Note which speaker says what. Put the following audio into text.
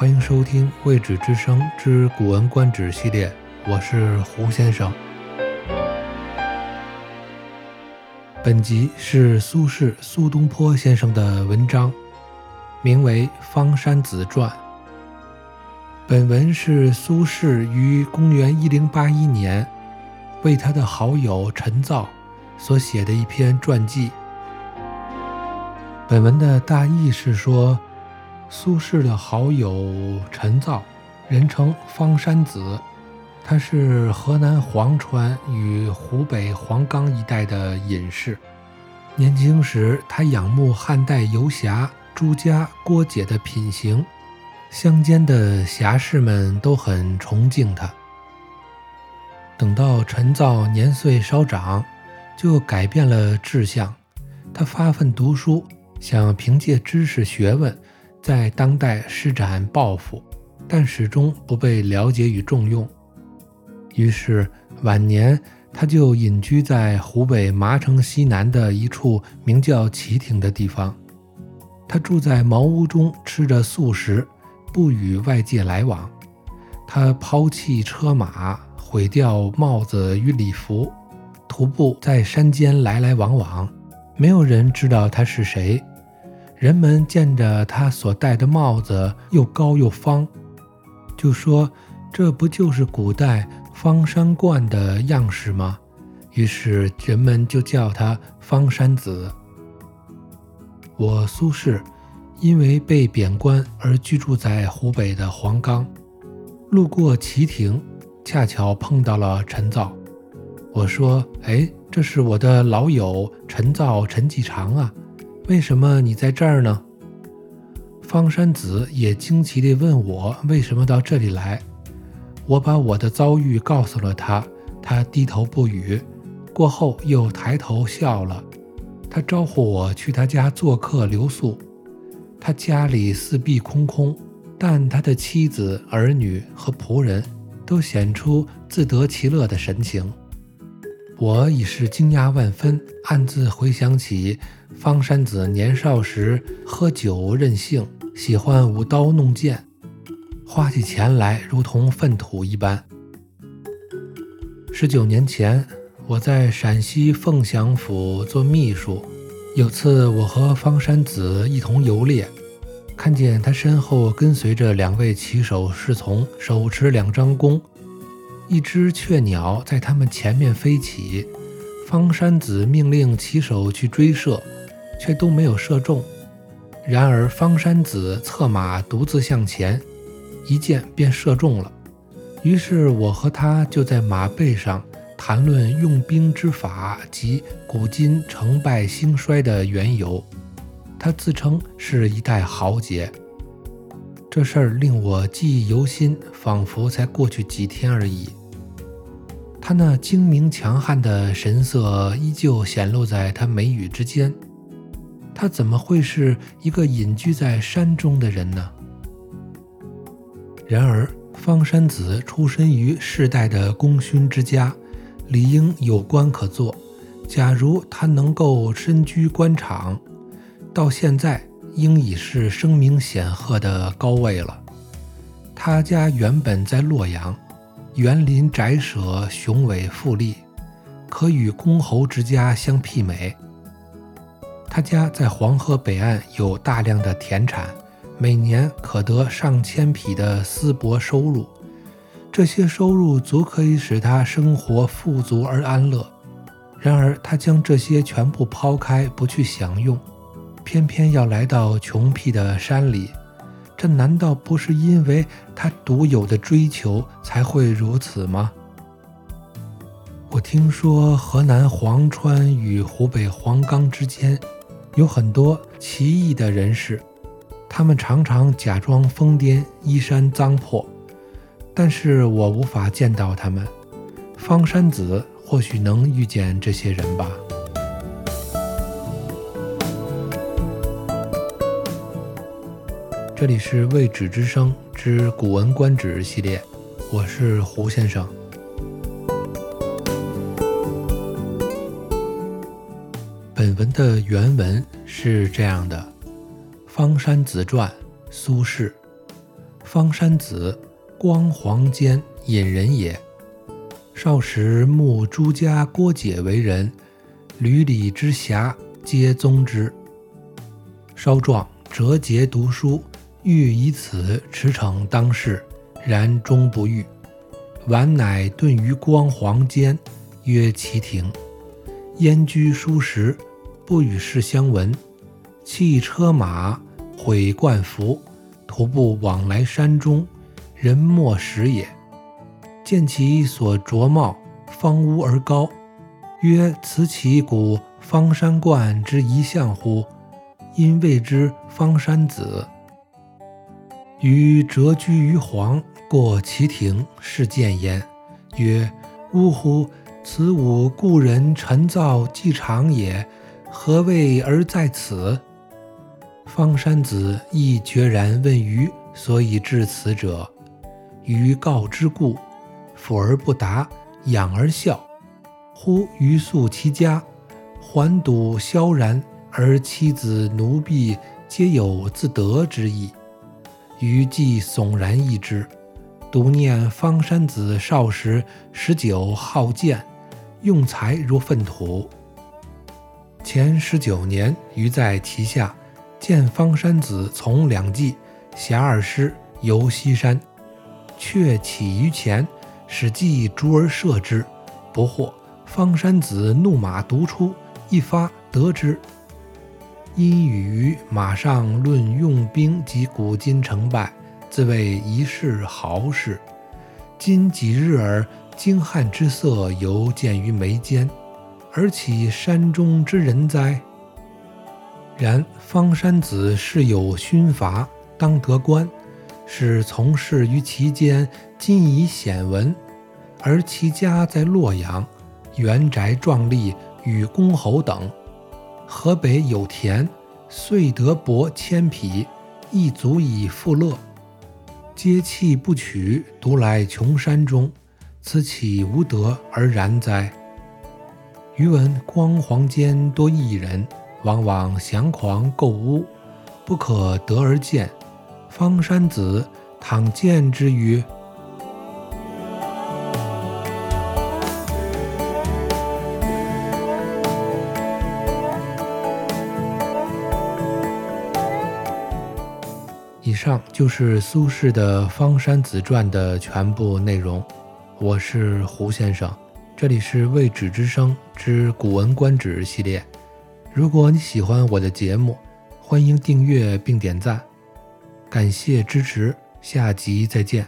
Speaker 1: 欢迎收听《未止之声之古文观止》系列，我是胡先生。本集是苏轼苏东坡先生的文章，名为《方山子传》。本文是苏轼于公元一零八一年为他的好友陈造所写的一篇传记。本文的大意是说。苏轼的好友陈造，人称方山子，他是河南潢川与湖北黄冈一带的隐士。年轻时，他仰慕汉代游侠朱家、郭解的品行，乡间的侠士们都很崇敬他。等到陈造年岁稍长，就改变了志向，他发奋读书，想凭借知识学问。在当代施展抱负，但始终不被了解与重用。于是晚年，他就隐居在湖北麻城西南的一处名叫旗亭的地方。他住在茅屋中，吃着素食，不与外界来往。他抛弃车马，毁掉帽子与礼服，徒步在山间来来往往，没有人知道他是谁。人们见着他所戴的帽子又高又方，就说：“这不就是古代方山观的样式吗？”于是人们就叫他方山子。我苏轼因为被贬官而居住在湖北的黄冈，路过岐亭，恰巧碰到了陈造。我说：“哎，这是我的老友陈造，陈继常啊。”为什么你在这儿呢？方山子也惊奇地问我为什么到这里来。我把我的遭遇告诉了他，他低头不语。过后又抬头笑了。他招呼我去他家做客留宿。他家里四壁空空，但他的妻子、儿女和仆人都显出自得其乐的神情。我已是惊讶万分，暗自回想起。方山子年少时喝酒任性，喜欢舞刀弄剑，花起钱来如同粪土一般。十九年前，我在陕西凤翔府做秘书，有次我和方山子一同游猎，看见他身后跟随着两位骑手侍从，手持两张弓，一只雀鸟在他们前面飞起，方山子命令骑手去追射。却都没有射中。然而方山子策马独自向前，一箭便射中了。于是我和他就在马背上谈论用兵之法及古今成败兴衰的缘由。他自称是一代豪杰。这事儿令我记忆犹新，仿佛才过去几天而已。他那精明强悍的神色依旧显露在他眉宇之间。他怎么会是一个隐居在山中的人呢？然而，方山子出身于世代的功勋之家，理应有官可做。假如他能够身居官场，到现在应已是声名显赫的高位了。他家原本在洛阳，园林宅舍雄伟富丽，可与公侯之家相媲美。他家在黄河北岸有大量的田产，每年可得上千匹的丝帛收入，这些收入足可以使他生活富足而安乐。然而，他将这些全部抛开，不去享用，偏偏要来到穷僻的山里，这难道不是因为他独有的追求才会如此吗？我听说河南潢川与湖北黄冈之间。有很多奇异的人士，他们常常假装疯癫、衣衫脏破，但是我无法见到他们。方山子或许能遇见这些人吧。这里是未止之声之《古文观止》系列，我是胡先生。本文的原文是这样的：《方山子传》，苏轼。方山子，光黄间隐人也。少时慕朱家郭解为人，闾里之侠皆宗之。稍壮折节读书，欲以此驰骋当世，然终不遇。晚乃遁于光黄间，曰其庭。焉居书时，不与世相闻。弃车马，毁冠服，徒步往来山中，人莫识也。见其所着帽，方乌而高，曰：“此其古方山观之一象乎？”因谓之方山子。于谪居于黄，过其庭，是见焉，曰：“呜呼！此吾故人陈造既长也，何谓而在此？”方山子亦决然问余所以至此者。余告之故，抚而不答，仰而笑。忽余宿其家，环堵萧然。而妻子奴婢皆有自得之意，余既悚然异之，独念方山子少时十九好剑，用才如粪土。前十九年，余在其下见方山子从两骑，挟二师游西山，却起于前，使计逐而射之，不获。方山子怒马独出，一发得之。因与于马上论用兵及古今成败，自谓一世豪士。今几日而精悍之色犹见于眉间，而岂山中之人哉？然方山子是有勋罚，当得官，是从事于其间，今已显闻。而其家在洛阳，园宅壮丽，与公侯等。河北有田，遂得帛千匹，亦足以富乐。皆弃不取，独来穷山中，此岂无德而然哉？余闻光黄间多异人，往往降狂构屋，不可得而见。方山子倘见之于？上就是苏轼的《方山子传》的全部内容。我是胡先生，这里是《未止之声》之《古文观止》系列。如果你喜欢我的节目，欢迎订阅并点赞，感谢支持，下集再见。